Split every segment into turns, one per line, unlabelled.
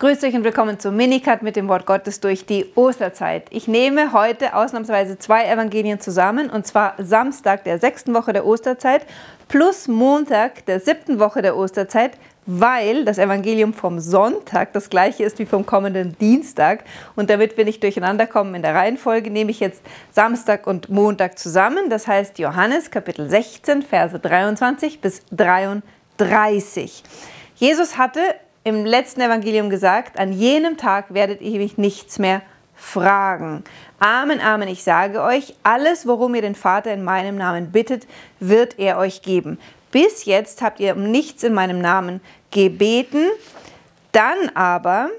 Grüßt euch und willkommen zum Minicut mit dem Wort Gottes durch die Osterzeit. Ich nehme heute ausnahmsweise zwei Evangelien zusammen, und zwar Samstag der sechsten Woche der Osterzeit plus Montag der siebten Woche der Osterzeit, weil das Evangelium vom Sonntag das gleiche ist wie vom kommenden Dienstag. Und damit wir nicht durcheinander kommen in der Reihenfolge, nehme ich jetzt Samstag und Montag zusammen. Das heißt Johannes Kapitel 16, Verse 23 bis 33. Jesus hatte im letzten Evangelium gesagt, an jenem Tag werdet ihr mich nichts mehr fragen. Amen, Amen, ich sage euch, alles, worum ihr den Vater in meinem Namen bittet, wird er euch geben. Bis jetzt habt ihr um nichts in meinem Namen gebeten, dann aber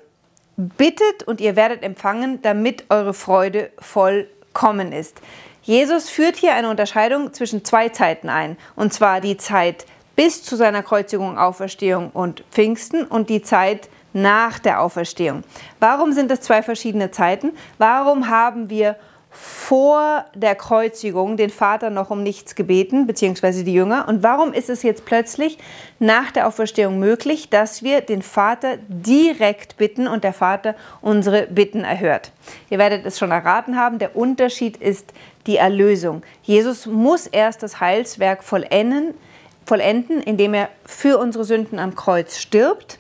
bittet und ihr werdet empfangen, damit eure Freude vollkommen ist. Jesus führt hier eine Unterscheidung zwischen zwei Zeiten ein, und zwar die Zeit bis zu seiner Kreuzigung, Auferstehung und Pfingsten und die Zeit nach der Auferstehung. Warum sind das zwei verschiedene Zeiten? Warum haben wir vor der Kreuzigung den Vater noch um nichts gebeten, beziehungsweise die Jünger? Und warum ist es jetzt plötzlich nach der Auferstehung möglich, dass wir den Vater direkt bitten und der Vater unsere Bitten erhört? Ihr werdet es schon erraten haben, der Unterschied ist die Erlösung. Jesus muss erst das Heilswerk vollenden, vollenden, indem er für unsere Sünden am Kreuz stirbt.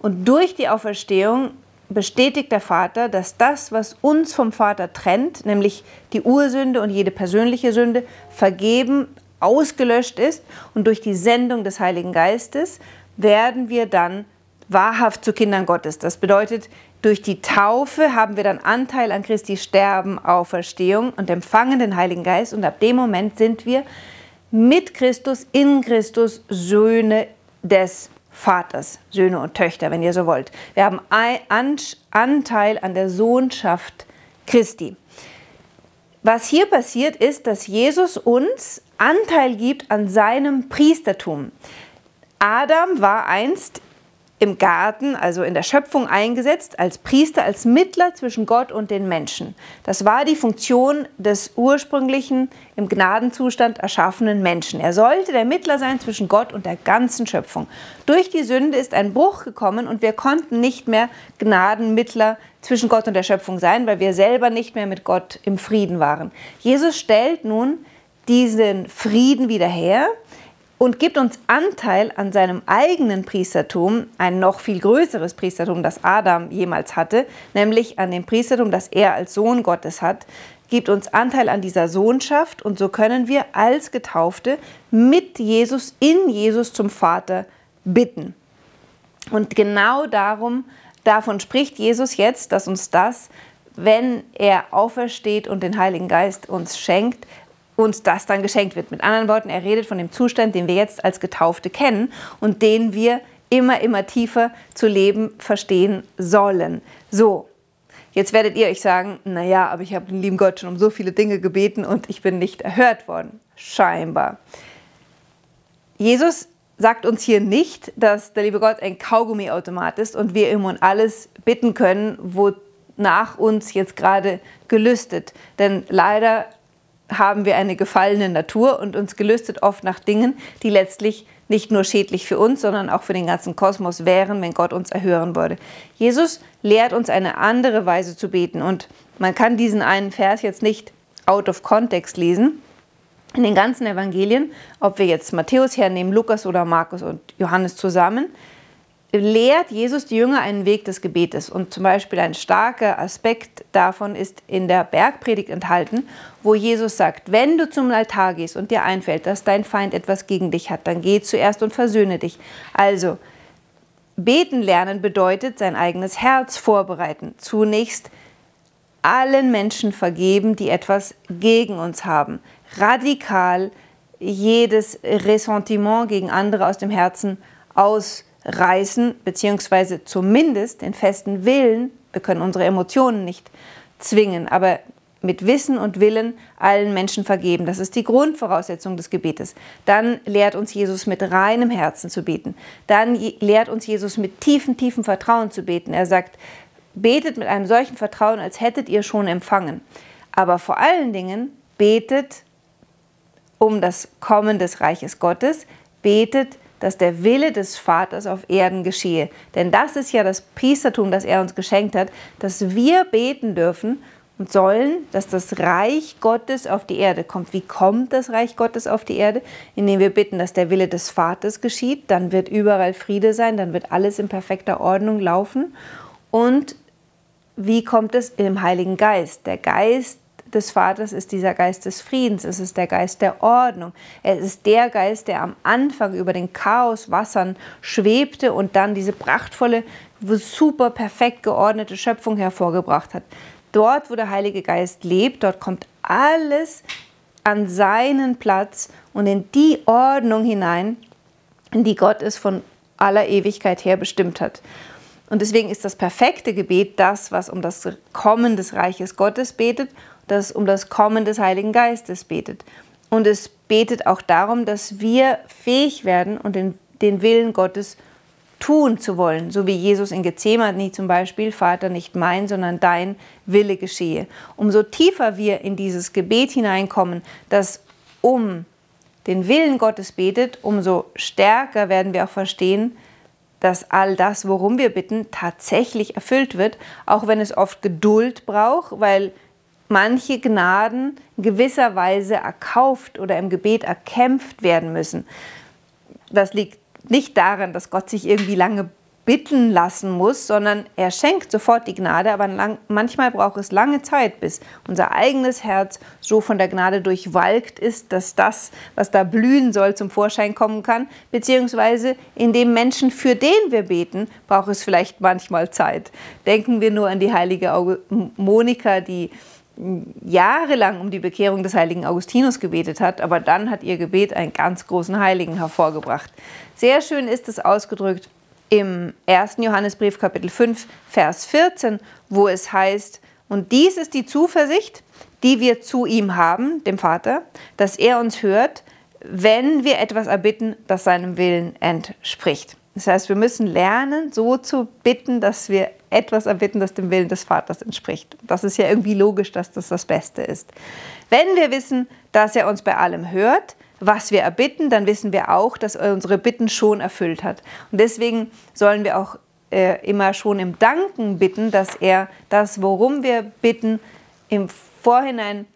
Und durch die Auferstehung bestätigt der Vater, dass das, was uns vom Vater trennt, nämlich die Ursünde und jede persönliche Sünde, vergeben, ausgelöscht ist. Und durch die Sendung des Heiligen Geistes werden wir dann wahrhaft zu Kindern Gottes. Das bedeutet, durch die Taufe haben wir dann Anteil an Christi Sterben, Auferstehung und empfangen den Heiligen Geist. Und ab dem Moment sind wir mit Christus, in Christus Söhne des Vaters, Söhne und Töchter, wenn ihr so wollt. Wir haben Anteil an der Sohnschaft Christi. Was hier passiert ist, dass Jesus uns Anteil gibt an seinem Priestertum. Adam war einst im Garten, also in der Schöpfung eingesetzt, als Priester, als Mittler zwischen Gott und den Menschen. Das war die Funktion des ursprünglichen, im Gnadenzustand erschaffenen Menschen. Er sollte der Mittler sein zwischen Gott und der ganzen Schöpfung. Durch die Sünde ist ein Bruch gekommen und wir konnten nicht mehr Gnadenmittler zwischen Gott und der Schöpfung sein, weil wir selber nicht mehr mit Gott im Frieden waren. Jesus stellt nun diesen Frieden wieder her und gibt uns Anteil an seinem eigenen Priestertum, ein noch viel größeres Priestertum, das Adam jemals hatte, nämlich an dem Priestertum, das er als Sohn Gottes hat, gibt uns Anteil an dieser Sohnschaft und so können wir als Getaufte mit Jesus, in Jesus zum Vater bitten. Und genau darum, davon spricht Jesus jetzt, dass uns das, wenn er aufersteht und den Heiligen Geist uns schenkt, uns das dann geschenkt wird. Mit anderen Worten, er redet von dem Zustand, den wir jetzt als Getaufte kennen und den wir immer, immer tiefer zu leben verstehen sollen. So, jetzt werdet ihr euch sagen, naja, aber ich habe den lieben Gott schon um so viele Dinge gebeten und ich bin nicht erhört worden. Scheinbar. Jesus sagt uns hier nicht, dass der liebe Gott ein Kaugummiautomat ist und wir ihm um alles bitten können, wonach uns jetzt gerade gelüstet. Denn leider haben wir eine gefallene Natur und uns gelüstet oft nach Dingen, die letztlich nicht nur schädlich für uns, sondern auch für den ganzen Kosmos wären, wenn Gott uns erhören würde. Jesus lehrt uns eine andere Weise zu beten und man kann diesen einen Vers jetzt nicht out of context lesen. In den ganzen Evangelien, ob wir jetzt Matthäus hernehmen, Lukas oder Markus und Johannes zusammen, lehrt Jesus die Jünger einen Weg des Gebetes. Und zum Beispiel ein starker Aspekt davon ist in der Bergpredigt enthalten, wo Jesus sagt, wenn du zum Altar gehst und dir einfällt, dass dein Feind etwas gegen dich hat, dann geh zuerst und versöhne dich. Also, beten lernen bedeutet sein eigenes Herz vorbereiten. Zunächst allen Menschen vergeben, die etwas gegen uns haben. Radikal jedes Ressentiment gegen andere aus dem Herzen aus reißen, beziehungsweise zumindest den festen Willen, wir können unsere Emotionen nicht zwingen, aber mit Wissen und Willen allen Menschen vergeben. Das ist die Grundvoraussetzung des Gebetes. Dann lehrt uns Jesus mit reinem Herzen zu beten. Dann lehrt uns Jesus mit tiefem, tiefem Vertrauen zu beten. Er sagt, betet mit einem solchen Vertrauen, als hättet ihr schon empfangen. Aber vor allen Dingen betet um das Kommen des Reiches Gottes, betet dass der Wille des Vaters auf Erden geschehe. Denn das ist ja das Priestertum, das er uns geschenkt hat, dass wir beten dürfen und sollen, dass das Reich Gottes auf die Erde kommt. Wie kommt das Reich Gottes auf die Erde? Indem wir bitten, dass der Wille des Vaters geschieht. Dann wird überall Friede sein, dann wird alles in perfekter Ordnung laufen. Und wie kommt es im Heiligen Geist? Der Geist des Vaters ist dieser Geist des Friedens, es ist der Geist der Ordnung. Es ist der Geist, der am Anfang über den Chaoswassern schwebte und dann diese prachtvolle, super perfekt geordnete Schöpfung hervorgebracht hat. Dort, wo der Heilige Geist lebt, dort kommt alles an seinen Platz und in die Ordnung hinein, in die Gott es von aller Ewigkeit her bestimmt hat. Und deswegen ist das perfekte Gebet das, was um das Kommen des Reiches Gottes betet das um das Kommen des Heiligen Geistes betet. Und es betet auch darum, dass wir fähig werden und den, den Willen Gottes tun zu wollen, so wie Jesus in Gethsemane zum Beispiel, Vater, nicht mein, sondern dein Wille geschehe. Umso tiefer wir in dieses Gebet hineinkommen, das um den Willen Gottes betet, umso stärker werden wir auch verstehen, dass all das, worum wir bitten, tatsächlich erfüllt wird, auch wenn es oft Geduld braucht, weil manche Gnaden gewisser Weise erkauft oder im Gebet erkämpft werden müssen. Das liegt nicht daran, dass Gott sich irgendwie lange bitten lassen muss, sondern er schenkt sofort die Gnade, aber lang, manchmal braucht es lange Zeit, bis unser eigenes Herz so von der Gnade durchwalkt ist, dass das, was da blühen soll, zum Vorschein kommen kann, beziehungsweise in dem Menschen, für den wir beten, braucht es vielleicht manchmal Zeit. Denken wir nur an die heilige Monika, die jahrelang um die Bekehrung des heiligen Augustinus gebetet hat, aber dann hat ihr Gebet einen ganz großen Heiligen hervorgebracht. Sehr schön ist es ausgedrückt im 1. Johannesbrief Kapitel 5, Vers 14, wo es heißt, und dies ist die Zuversicht, die wir zu ihm haben, dem Vater, dass er uns hört, wenn wir etwas erbitten, das seinem Willen entspricht. Das heißt, wir müssen lernen, so zu bitten, dass wir etwas erbitten, das dem Willen des Vaters entspricht. Das ist ja irgendwie logisch, dass das das Beste ist. Wenn wir wissen, dass er uns bei allem hört, was wir erbitten, dann wissen wir auch, dass er unsere Bitten schon erfüllt hat. Und deswegen sollen wir auch äh, immer schon im Danken bitten, dass er das, worum wir bitten, im Vorhinein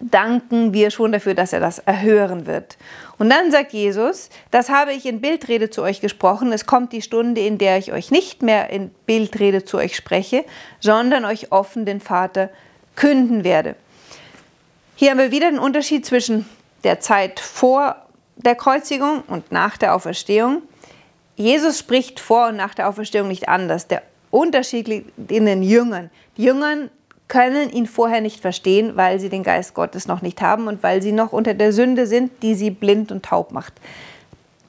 danken wir schon dafür, dass er das erhören wird. Und dann sagt Jesus, das habe ich in Bildrede zu euch gesprochen, es kommt die Stunde, in der ich euch nicht mehr in Bildrede zu euch spreche, sondern euch offen den Vater künden werde. Hier haben wir wieder den Unterschied zwischen der Zeit vor der Kreuzigung und nach der Auferstehung. Jesus spricht vor und nach der Auferstehung nicht anders. Der Unterschied liegt in den Jüngern. Die Jüngern können ihn vorher nicht verstehen, weil sie den Geist Gottes noch nicht haben und weil sie noch unter der Sünde sind, die sie blind und taub macht.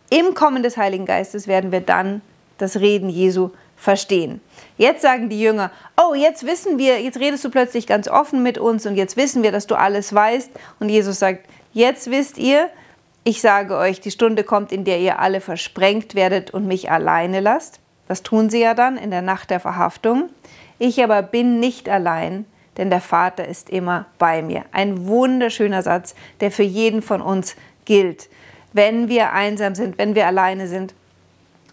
Im Kommen des Heiligen Geistes werden wir dann das Reden Jesu verstehen. Jetzt sagen die Jünger, oh, jetzt wissen wir, jetzt redest du plötzlich ganz offen mit uns und jetzt wissen wir, dass du alles weißt. Und Jesus sagt, jetzt wisst ihr, ich sage euch, die Stunde kommt, in der ihr alle versprengt werdet und mich alleine lasst. Das tun sie ja dann in der Nacht der Verhaftung. Ich aber bin nicht allein, denn der Vater ist immer bei mir. Ein wunderschöner Satz, der für jeden von uns gilt. Wenn wir einsam sind, wenn wir alleine sind,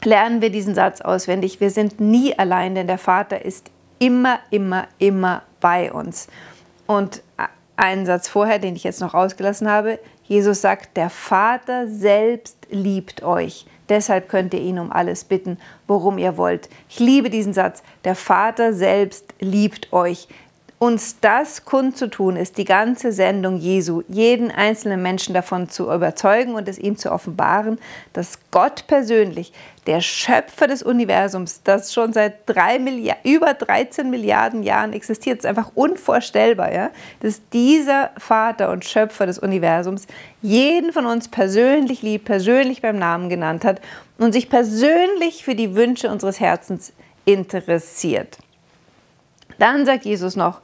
lernen wir diesen Satz auswendig. Wir sind nie allein, denn der Vater ist immer, immer, immer bei uns. Und einen Satz vorher, den ich jetzt noch ausgelassen habe, Jesus sagt, der Vater selbst liebt euch. Deshalb könnt ihr ihn um alles bitten, worum ihr wollt. Ich liebe diesen Satz. Der Vater selbst liebt euch. Uns das kundzutun, ist die ganze Sendung Jesu, jeden einzelnen Menschen davon zu überzeugen und es ihm zu offenbaren, dass Gott persönlich, der Schöpfer des Universums, das schon seit drei Milliard, über 13 Milliarden Jahren existiert, ist einfach unvorstellbar, ja? dass dieser Vater und Schöpfer des Universums jeden von uns persönlich liebt, persönlich beim Namen genannt hat und sich persönlich für die Wünsche unseres Herzens interessiert. Dann sagt Jesus noch,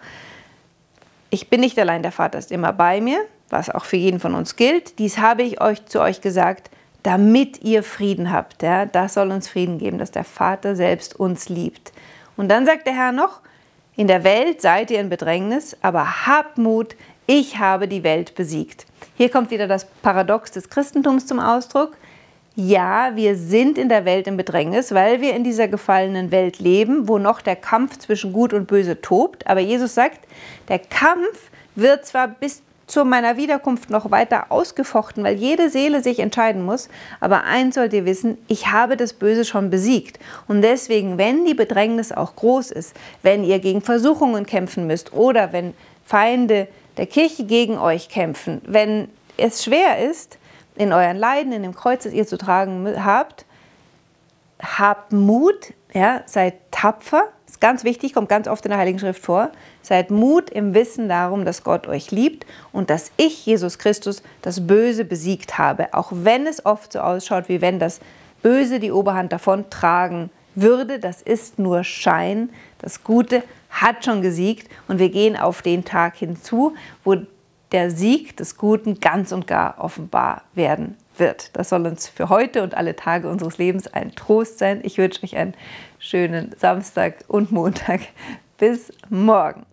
ich bin nicht allein, der Vater ist immer bei mir, was auch für jeden von uns gilt. Dies habe ich euch zu euch gesagt, damit ihr Frieden habt. Ja, das soll uns Frieden geben, dass der Vater selbst uns liebt. Und dann sagt der Herr noch, in der Welt seid ihr in Bedrängnis, aber habt Mut, ich habe die Welt besiegt. Hier kommt wieder das Paradox des Christentums zum Ausdruck. Ja, wir sind in der Welt im Bedrängnis, weil wir in dieser gefallenen Welt leben, wo noch der Kampf zwischen Gut und Böse tobt. Aber Jesus sagt, der Kampf wird zwar bis zu meiner Wiederkunft noch weiter ausgefochten, weil jede Seele sich entscheiden muss. Aber eins sollt ihr wissen, ich habe das Böse schon besiegt. Und deswegen, wenn die Bedrängnis auch groß ist, wenn ihr gegen Versuchungen kämpfen müsst oder wenn Feinde der Kirche gegen euch kämpfen, wenn es schwer ist, in euren Leiden, in dem Kreuz, das ihr zu tragen habt, habt Mut, ja, seid tapfer, ist ganz wichtig, kommt ganz oft in der Heiligen Schrift vor. Seid Mut im Wissen darum, dass Gott euch liebt und dass ich, Jesus Christus, das Böse besiegt habe, auch wenn es oft so ausschaut, wie wenn das Böse die Oberhand davon tragen würde. Das ist nur Schein. Das Gute hat schon gesiegt und wir gehen auf den Tag hinzu, wo der Sieg des Guten ganz und gar offenbar werden wird. Das soll uns für heute und alle Tage unseres Lebens ein Trost sein. Ich wünsche euch einen schönen Samstag und Montag. Bis morgen.